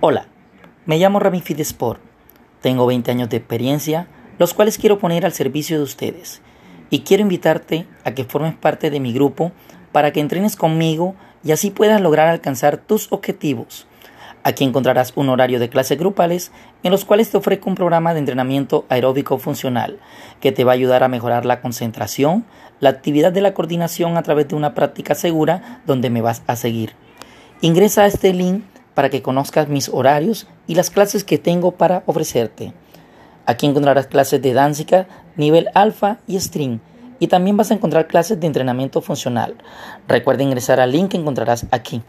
Hola, me llamo Rami Sport. Tengo 20 años de experiencia, los cuales quiero poner al servicio de ustedes. Y quiero invitarte a que formes parte de mi grupo para que entrenes conmigo y así puedas lograr alcanzar tus objetivos. Aquí encontrarás un horario de clases grupales en los cuales te ofrezco un programa de entrenamiento aeróbico funcional que te va a ayudar a mejorar la concentración, la actividad de la coordinación a través de una práctica segura donde me vas a seguir. Ingresa a este link para que conozcas mis horarios y las clases que tengo para ofrecerte. Aquí encontrarás clases de danza, nivel alfa y string, y también vas a encontrar clases de entrenamiento funcional. Recuerda ingresar al link que encontrarás aquí.